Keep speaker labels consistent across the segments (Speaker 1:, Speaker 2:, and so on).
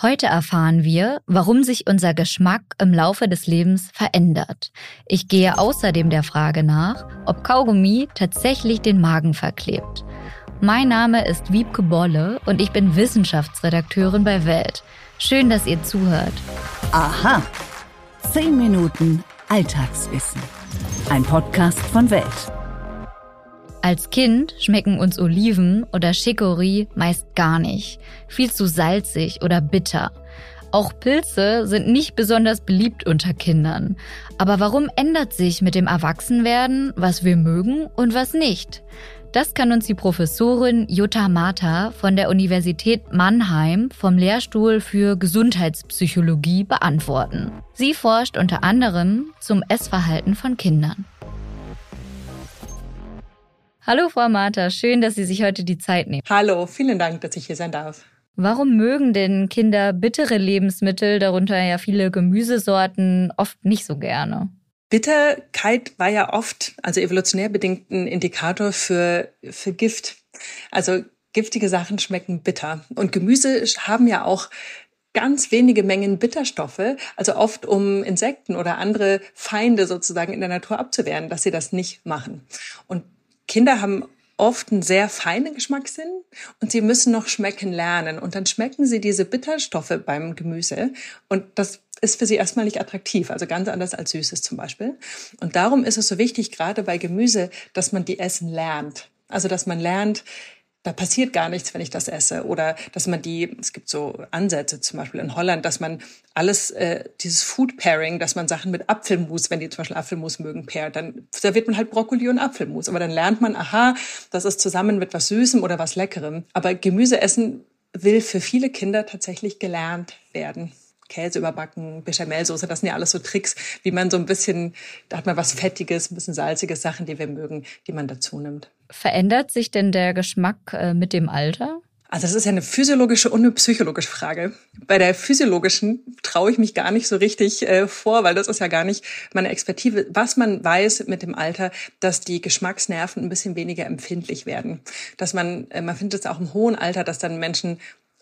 Speaker 1: Heute erfahren wir, warum sich unser Geschmack im Laufe des Lebens verändert. Ich gehe außerdem der Frage nach, ob Kaugummi tatsächlich den Magen verklebt. Mein Name ist Wiebke Bolle und ich bin Wissenschaftsredakteurin bei Welt. Schön, dass ihr zuhört.
Speaker 2: Aha. Zehn Minuten Alltagswissen. Ein Podcast von Welt.
Speaker 1: Als Kind schmecken uns Oliven oder Chicorée meist gar nicht, viel zu salzig oder bitter. Auch Pilze sind nicht besonders beliebt unter Kindern. Aber warum ändert sich mit dem Erwachsenwerden, was wir mögen und was nicht? Das kann uns die Professorin Jutta Mata von der Universität Mannheim vom Lehrstuhl für Gesundheitspsychologie beantworten. Sie forscht unter anderem zum Essverhalten von Kindern. Hallo Frau Martha, schön, dass Sie sich heute die Zeit nehmen.
Speaker 3: Hallo, vielen Dank, dass ich hier sein darf.
Speaker 1: Warum mögen denn Kinder bittere Lebensmittel, darunter ja viele Gemüsesorten, oft nicht so gerne?
Speaker 3: Bitterkeit war ja oft, also evolutionär bedingt, ein Indikator für, für Gift. Also giftige Sachen schmecken bitter. Und Gemüse haben ja auch ganz wenige Mengen Bitterstoffe, also oft um Insekten oder andere Feinde sozusagen in der Natur abzuwehren, dass sie das nicht machen. Und Kinder haben oft einen sehr feinen Geschmackssinn und sie müssen noch schmecken lernen. Und dann schmecken sie diese Bitterstoffe beim Gemüse und das ist für sie erstmal nicht attraktiv, also ganz anders als Süßes zum Beispiel. Und darum ist es so wichtig, gerade bei Gemüse, dass man die Essen lernt. Also dass man lernt, da passiert gar nichts, wenn ich das esse. Oder dass man die, es gibt so Ansätze zum Beispiel in Holland, dass man alles, äh, dieses Food Pairing, dass man Sachen mit Apfelmus, wenn die zum Beispiel Apfelmus mögen, pairt, dann serviert man halt Brokkoli und Apfelmus. Aber dann lernt man, aha, das ist zusammen mit was Süßem oder was Leckerem. Aber Gemüse essen will für viele Kinder tatsächlich gelernt werden. Käse überbacken, Bechamelsoße, das sind ja alles so Tricks, wie man so ein bisschen, da hat man was Fettiges, ein bisschen salziges, Sachen, die wir mögen, die man dazu nimmt.
Speaker 1: Verändert sich denn der Geschmack äh, mit dem Alter?
Speaker 3: Also das ist ja eine physiologische und eine psychologische Frage. Bei der physiologischen traue ich mich gar nicht so richtig äh, vor, weil das ist ja gar nicht meine Expertise. Was man weiß mit dem Alter, dass die Geschmacksnerven ein bisschen weniger empfindlich werden. Dass man, äh, man findet es auch im hohen Alter, dass dann Menschen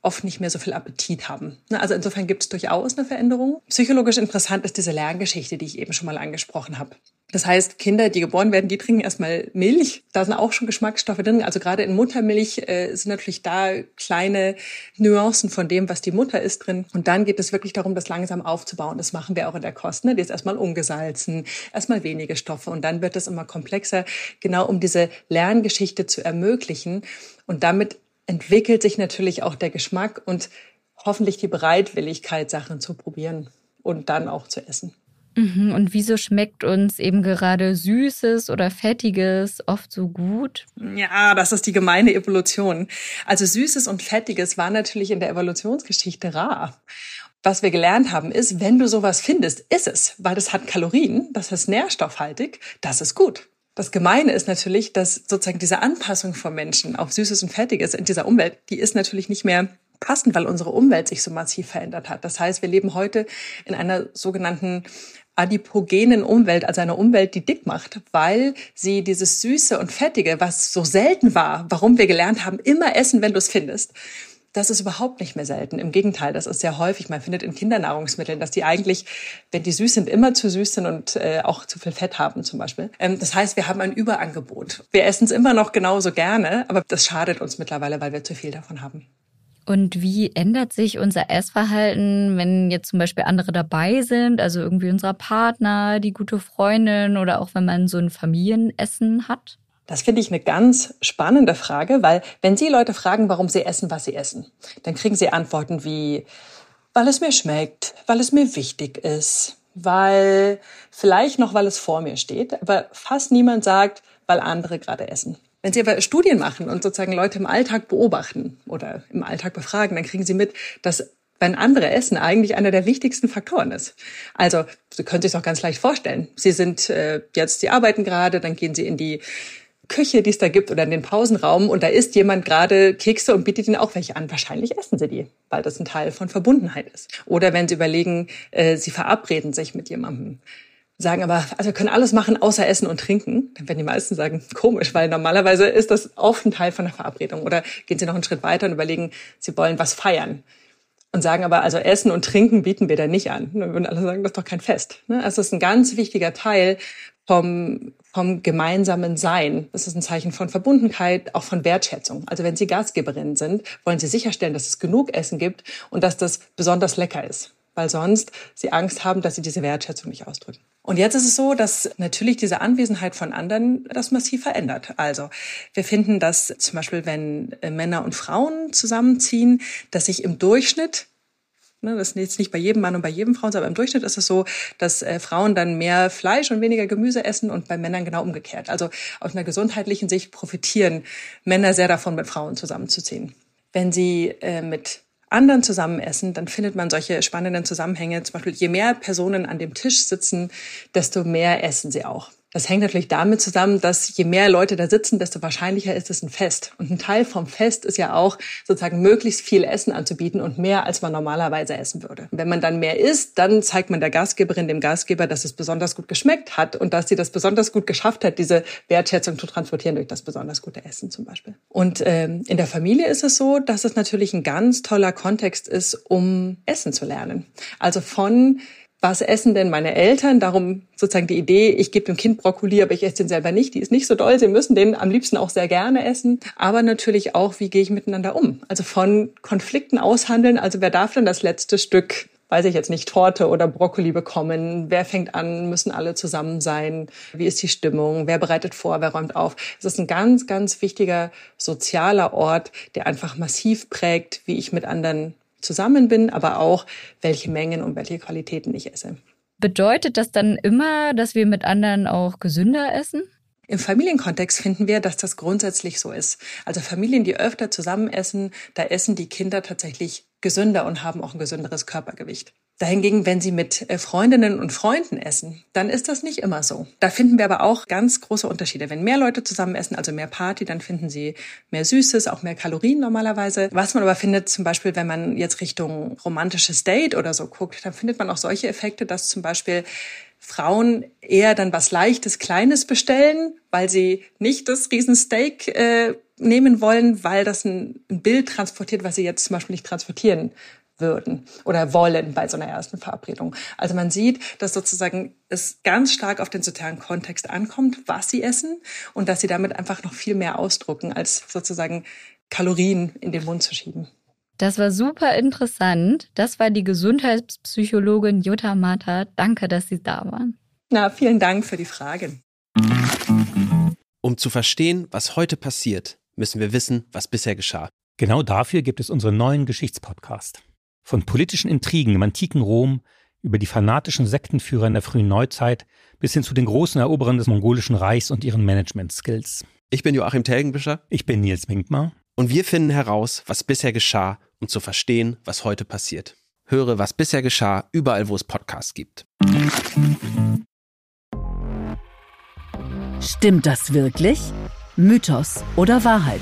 Speaker 3: oft nicht mehr so viel Appetit haben. Ne, also insofern gibt es durchaus eine Veränderung. Psychologisch interessant ist diese Lerngeschichte, die ich eben schon mal angesprochen habe. Das heißt, Kinder, die geboren werden, die trinken erstmal Milch. Da sind auch schon Geschmacksstoffe drin. Also gerade in Muttermilch äh, sind natürlich da kleine Nuancen von dem, was die Mutter ist drin. Und dann geht es wirklich darum, das langsam aufzubauen. Das machen wir auch in der Kost. Ne? Die ist erstmal ungesalzen, erstmal wenige Stoffe und dann wird es immer komplexer, genau um diese Lerngeschichte zu ermöglichen. Und damit entwickelt sich natürlich auch der Geschmack und hoffentlich die Bereitwilligkeit, Sachen zu probieren und dann auch zu essen.
Speaker 1: Mhm, und wieso schmeckt uns eben gerade Süßes oder Fettiges oft so gut?
Speaker 3: Ja, das ist die gemeine Evolution. Also Süßes und Fettiges war natürlich in der Evolutionsgeschichte rar. Was wir gelernt haben ist, wenn du sowas findest, ist es, weil das hat Kalorien, das ist nährstoffhaltig, das ist gut. Das Gemeine ist natürlich, dass sozusagen diese Anpassung von Menschen auf Süßes und Fettiges in dieser Umwelt, die ist natürlich nicht mehr passend, weil unsere Umwelt sich so massiv verändert hat. Das heißt, wir leben heute in einer sogenannten adipogenen Umwelt, also einer Umwelt, die dick macht, weil sie dieses Süße und Fettige, was so selten war, warum wir gelernt haben, immer essen, wenn du es findest, das ist überhaupt nicht mehr selten. Im Gegenteil, das ist sehr häufig. Man findet in Kindernahrungsmitteln, dass die eigentlich, wenn die süß sind, immer zu süß sind und äh, auch zu viel Fett haben zum Beispiel. Ähm, das heißt, wir haben ein Überangebot. Wir essen es immer noch genauso gerne, aber das schadet uns mittlerweile, weil wir zu viel davon haben.
Speaker 1: Und wie ändert sich unser Essverhalten, wenn jetzt zum Beispiel andere dabei sind, also irgendwie unser Partner, die gute Freundin oder auch wenn man so ein Familienessen hat?
Speaker 3: Das finde ich eine ganz spannende Frage, weil wenn Sie Leute fragen, warum sie essen, was sie essen, dann kriegen Sie Antworten wie, weil es mir schmeckt, weil es mir wichtig ist, weil vielleicht noch, weil es vor mir steht, aber fast niemand sagt, weil andere gerade essen. Wenn Sie aber Studien machen und sozusagen Leute im Alltag beobachten oder im Alltag befragen, dann kriegen Sie mit, dass wenn andere essen eigentlich einer der wichtigsten Faktoren ist. Also Sie können sich doch ganz leicht vorstellen. Sie sind äh, jetzt, Sie arbeiten gerade, dann gehen Sie in die Küche, die es da gibt oder in den Pausenraum und da isst jemand gerade Kekse und bietet ihnen auch welche an. Wahrscheinlich essen sie die, weil das ein Teil von Verbundenheit ist. Oder wenn sie überlegen, äh, sie verabreden sich mit jemandem sagen aber, also wir können alles machen außer essen und trinken, dann werden die meisten sagen, komisch, weil normalerweise ist das oft ein Teil von der Verabredung. Oder gehen sie noch einen Schritt weiter und überlegen, sie wollen was feiern. und sagen aber, also Essen und Trinken bieten wir da nicht an. Dann würden alle sagen, das ist doch kein Fest. Ne? Also es ist ein ganz wichtiger Teil vom, vom gemeinsamen Sein. Das ist ein Zeichen von Verbundenheit, auch von Wertschätzung. Also wenn Sie Gastgeberin sind, wollen Sie sicherstellen, dass es genug Essen gibt und dass das besonders lecker ist. Weil sonst Sie Angst haben, dass Sie diese Wertschätzung nicht ausdrücken. Und jetzt ist es so, dass natürlich diese Anwesenheit von anderen das massiv verändert. Also wir finden, dass zum Beispiel, wenn äh, Männer und Frauen zusammenziehen, dass sich im Durchschnitt Ne, das ist jetzt nicht bei jedem Mann und bei jedem Frauen, aber im Durchschnitt ist es so, dass äh, Frauen dann mehr Fleisch und weniger Gemüse essen und bei Männern genau umgekehrt. Also aus einer gesundheitlichen Sicht profitieren Männer sehr davon, mit Frauen zusammenzuziehen. Wenn sie äh, mit anderen zusammen essen, dann findet man solche spannenden Zusammenhänge. Zum Beispiel, je mehr Personen an dem Tisch sitzen, desto mehr essen sie auch. Das hängt natürlich damit zusammen, dass je mehr Leute da sitzen, desto wahrscheinlicher ist es ein Fest. Und ein Teil vom Fest ist ja auch sozusagen möglichst viel Essen anzubieten und mehr, als man normalerweise essen würde. wenn man dann mehr isst, dann zeigt man der Gastgeberin, dem Gastgeber, dass es besonders gut geschmeckt hat und dass sie das besonders gut geschafft hat, diese Wertschätzung zu transportieren durch das besonders gute Essen zum Beispiel. Und ähm, in der Familie ist es so, dass es natürlich ein ganz toller Kontext ist, um Essen zu lernen. Also von was essen denn meine Eltern? Darum sozusagen die Idee, ich gebe dem Kind Brokkoli, aber ich esse den selber nicht, die ist nicht so doll. Sie müssen den am liebsten auch sehr gerne essen. Aber natürlich auch, wie gehe ich miteinander um? Also von Konflikten aushandeln. Also wer darf denn das letzte Stück weiß ich jetzt nicht, Torte oder Brokkoli bekommen? Wer fängt an? Müssen alle zusammen sein? Wie ist die Stimmung? Wer bereitet vor? Wer räumt auf? Es ist ein ganz, ganz wichtiger sozialer Ort, der einfach massiv prägt, wie ich mit anderen zusammen bin, aber auch welche Mengen und welche Qualitäten ich esse.
Speaker 1: Bedeutet das dann immer, dass wir mit anderen auch gesünder essen?
Speaker 3: Im Familienkontext finden wir, dass das grundsätzlich so ist. Also Familien, die öfter zusammen essen, da essen die Kinder tatsächlich gesünder und haben auch ein gesünderes Körpergewicht. Dahingegen, wenn Sie mit äh, Freundinnen und Freunden essen, dann ist das nicht immer so. Da finden wir aber auch ganz große Unterschiede. Wenn mehr Leute zusammen essen, also mehr Party, dann finden Sie mehr Süßes, auch mehr Kalorien normalerweise. Was man aber findet, zum Beispiel, wenn man jetzt Richtung romantisches Date oder so guckt, dann findet man auch solche Effekte, dass zum Beispiel Frauen eher dann was Leichtes, Kleines bestellen, weil sie nicht das Riesensteak äh, nehmen wollen, weil das ein, ein Bild transportiert, was sie jetzt zum Beispiel nicht transportieren würden oder wollen bei so einer ersten Verabredung. Also man sieht, dass sozusagen es ganz stark auf den sozialen Kontext ankommt, was sie essen und dass sie damit einfach noch viel mehr ausdrucken, als sozusagen Kalorien in den Mund zu schieben.
Speaker 1: Das war super interessant. Das war die Gesundheitspsychologin Jutta Mata. Danke, dass Sie da waren.
Speaker 3: Na, vielen Dank für die Fragen.
Speaker 4: Um zu verstehen, was heute passiert, müssen wir wissen, was bisher geschah.
Speaker 5: Genau dafür gibt es unseren neuen Geschichtspodcast. Von politischen Intrigen im antiken Rom über die fanatischen Sektenführer in der frühen Neuzeit bis hin zu den großen Eroberern des mongolischen Reichs und ihren Management-Skills.
Speaker 4: Ich bin Joachim Telgenbischer.
Speaker 5: Ich bin Nils Minkmar.
Speaker 4: Und wir finden heraus, was bisher geschah, um zu verstehen, was heute passiert. Höre, was bisher geschah, überall, wo es Podcasts gibt.
Speaker 2: Stimmt das wirklich? Mythos oder Wahrheit?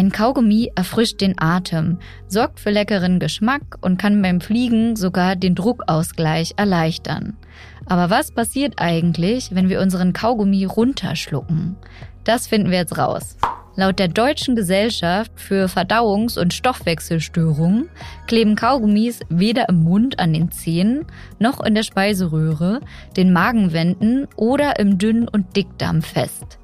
Speaker 1: Ein Kaugummi erfrischt den Atem, sorgt für leckeren Geschmack und kann beim Fliegen sogar den Druckausgleich erleichtern. Aber was passiert eigentlich, wenn wir unseren Kaugummi runterschlucken? Das finden wir jetzt raus. Laut der Deutschen Gesellschaft für Verdauungs- und Stoffwechselstörungen kleben Kaugummis weder im Mund an den Zähnen noch in der Speiseröhre, den Magenwänden oder im Dünn- und Dickdarm fest.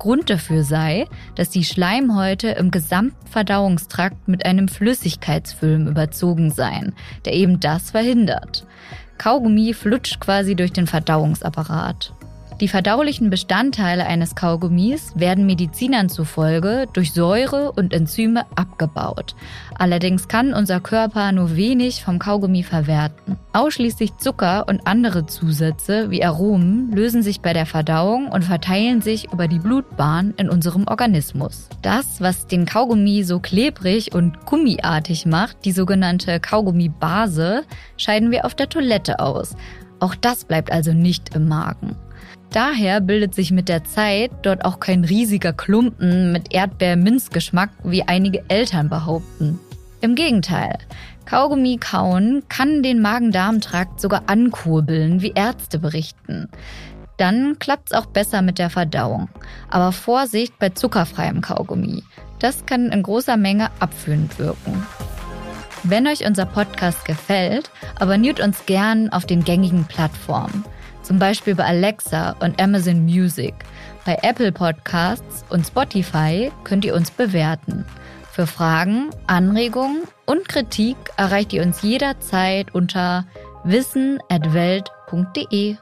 Speaker 1: Grund dafür sei, dass die Schleimhäute im gesamten Verdauungstrakt mit einem Flüssigkeitsfilm überzogen seien, der eben das verhindert. Kaugummi flutscht quasi durch den Verdauungsapparat. Die verdaulichen Bestandteile eines Kaugummis werden Medizinern zufolge durch Säure und Enzyme abgebaut. Allerdings kann unser Körper nur wenig vom Kaugummi verwerten. Ausschließlich Zucker und andere Zusätze wie Aromen lösen sich bei der Verdauung und verteilen sich über die Blutbahn in unserem Organismus. Das, was den Kaugummi so klebrig und gummiartig macht, die sogenannte Kaugummibase, scheiden wir auf der Toilette aus. Auch das bleibt also nicht im Magen. Daher bildet sich mit der Zeit dort auch kein riesiger Klumpen mit Erdbeer-Minzgeschmack, wie einige Eltern behaupten. Im Gegenteil, Kaugummi kauen kann den Magen-Darm-Trakt sogar ankurbeln, wie Ärzte berichten. Dann klappt es auch besser mit der Verdauung. Aber Vorsicht bei zuckerfreiem Kaugummi. Das kann in großer Menge abführend wirken. Wenn euch unser Podcast gefällt, abonniert uns gern auf den gängigen Plattformen, zum Beispiel bei Alexa und Amazon Music. Bei Apple Podcasts und Spotify könnt ihr uns bewerten. Für Fragen, Anregungen und Kritik erreicht ihr uns jederzeit unter wissen@welt.de.